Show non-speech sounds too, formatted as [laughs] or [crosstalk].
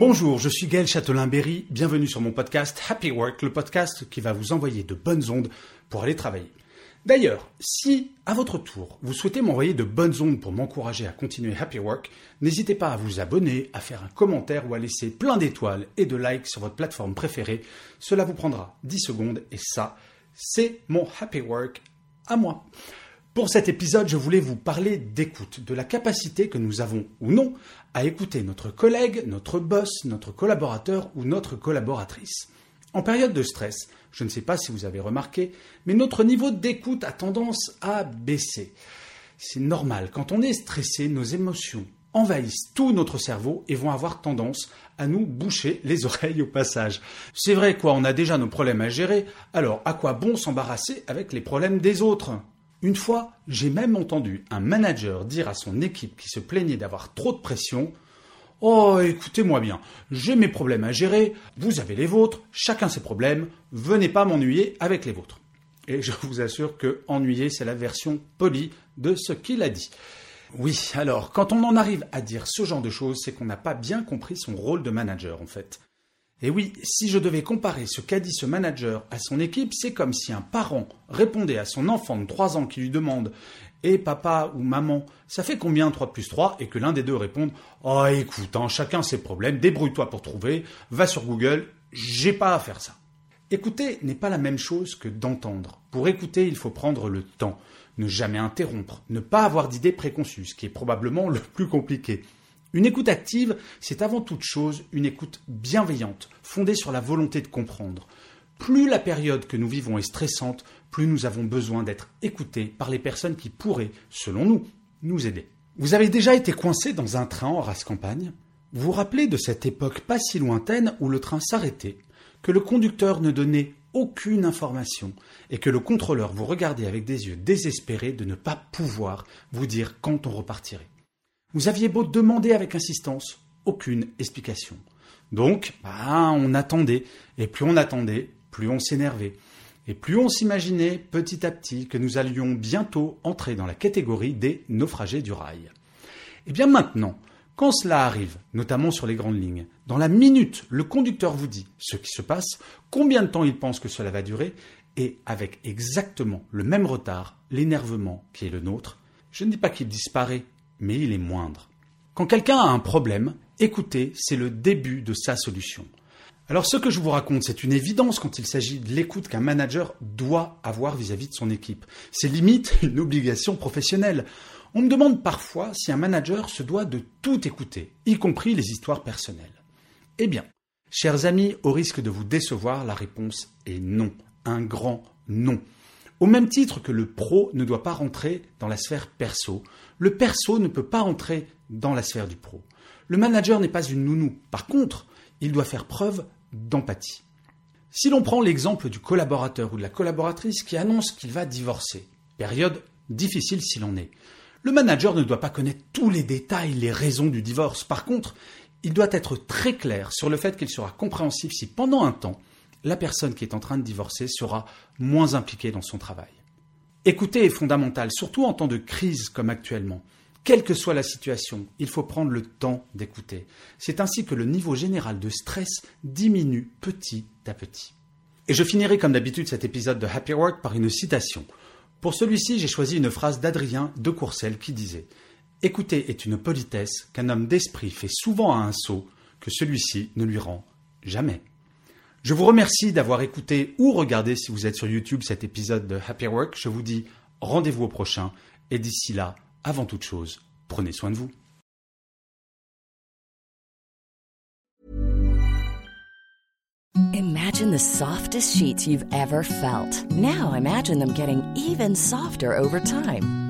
Bonjour, je suis Gaël Châtelain-Berry. Bienvenue sur mon podcast Happy Work, le podcast qui va vous envoyer de bonnes ondes pour aller travailler. D'ailleurs, si à votre tour vous souhaitez m'envoyer de bonnes ondes pour m'encourager à continuer Happy Work, n'hésitez pas à vous abonner, à faire un commentaire ou à laisser plein d'étoiles et de likes sur votre plateforme préférée. Cela vous prendra 10 secondes et ça, c'est mon Happy Work à moi. Pour cet épisode, je voulais vous parler d'écoute, de la capacité que nous avons ou non à écouter notre collègue, notre boss, notre collaborateur ou notre collaboratrice. En période de stress, je ne sais pas si vous avez remarqué, mais notre niveau d'écoute a tendance à baisser. C'est normal, quand on est stressé, nos émotions envahissent tout notre cerveau et vont avoir tendance à nous boucher les [laughs] oreilles au passage. C'est vrai quoi, on a déjà nos problèmes à gérer, alors à quoi bon s'embarrasser avec les problèmes des autres? Une fois, j'ai même entendu un manager dire à son équipe qui se plaignait d'avoir trop de pression Oh, écoutez-moi bien, j'ai mes problèmes à gérer, vous avez les vôtres, chacun ses problèmes, venez pas m'ennuyer avec les vôtres. Et je vous assure que ennuyer, c'est la version polie de ce qu'il a dit. Oui, alors, quand on en arrive à dire ce genre de choses, c'est qu'on n'a pas bien compris son rôle de manager, en fait. Et oui, si je devais comparer ce qu'a dit ce manager à son équipe, c'est comme si un parent répondait à son enfant de 3 ans qui lui demande Et papa ou maman, ça fait combien 3 plus 3 et que l'un des deux réponde Oh écoute, hein, chacun ses problèmes, débrouille-toi pour trouver, va sur Google, j'ai pas à faire ça. Écouter n'est pas la même chose que d'entendre. Pour écouter, il faut prendre le temps, ne jamais interrompre, ne pas avoir d'idées préconçues, ce qui est probablement le plus compliqué. Une écoute active, c'est avant toute chose une écoute bienveillante, fondée sur la volonté de comprendre. Plus la période que nous vivons est stressante, plus nous avons besoin d'être écoutés par les personnes qui pourraient, selon nous, nous aider. Vous avez déjà été coincé dans un train en race campagne? Vous vous rappelez de cette époque pas si lointaine où le train s'arrêtait, que le conducteur ne donnait aucune information et que le contrôleur vous regardait avec des yeux désespérés de ne pas pouvoir vous dire quand on repartirait? Vous aviez beau demander avec insistance, aucune explication. Donc, bah, on attendait, et plus on attendait, plus on s'énervait. Et plus on s'imaginait petit à petit que nous allions bientôt entrer dans la catégorie des naufragés du rail. Et eh bien maintenant, quand cela arrive, notamment sur les grandes lignes, dans la minute, le conducteur vous dit ce qui se passe, combien de temps il pense que cela va durer, et avec exactement le même retard, l'énervement qui est le nôtre, je ne dis pas qu'il disparaît, mais il est moindre. Quand quelqu'un a un problème, écouter, c'est le début de sa solution. Alors ce que je vous raconte, c'est une évidence quand il s'agit de l'écoute qu'un manager doit avoir vis-à-vis de son équipe. C'est limite [laughs] une obligation professionnelle. On me demande parfois si un manager se doit de tout écouter, y compris les histoires personnelles. Eh bien, chers amis, au risque de vous décevoir, la réponse est non. Un grand non. Au même titre que le pro ne doit pas rentrer dans la sphère perso, le perso ne peut pas rentrer dans la sphère du pro. Le manager n'est pas une nounou. Par contre, il doit faire preuve d'empathie. Si l'on prend l'exemple du collaborateur ou de la collaboratrice qui annonce qu'il va divorcer, période difficile s'il en est, le manager ne doit pas connaître tous les détails, les raisons du divorce. Par contre, il doit être très clair sur le fait qu'il sera compréhensif si pendant un temps, la personne qui est en train de divorcer sera moins impliquée dans son travail. Écouter est fondamental, surtout en temps de crise comme actuellement. Quelle que soit la situation, il faut prendre le temps d'écouter. C'est ainsi que le niveau général de stress diminue petit à petit. Et je finirai comme d'habitude cet épisode de Happy Work par une citation. Pour celui-ci, j'ai choisi une phrase d'Adrien de Courcelles qui disait Écouter est une politesse qu'un homme d'esprit fait souvent à un sot que celui-ci ne lui rend jamais. Je vous remercie d'avoir écouté ou regardé si vous êtes sur YouTube cet épisode de Happy Work. Je vous dis rendez-vous au prochain et d'ici là, avant toute chose, prenez soin de vous. Imagine the softest sheets you've ever felt. Now imagine them getting even softer over time.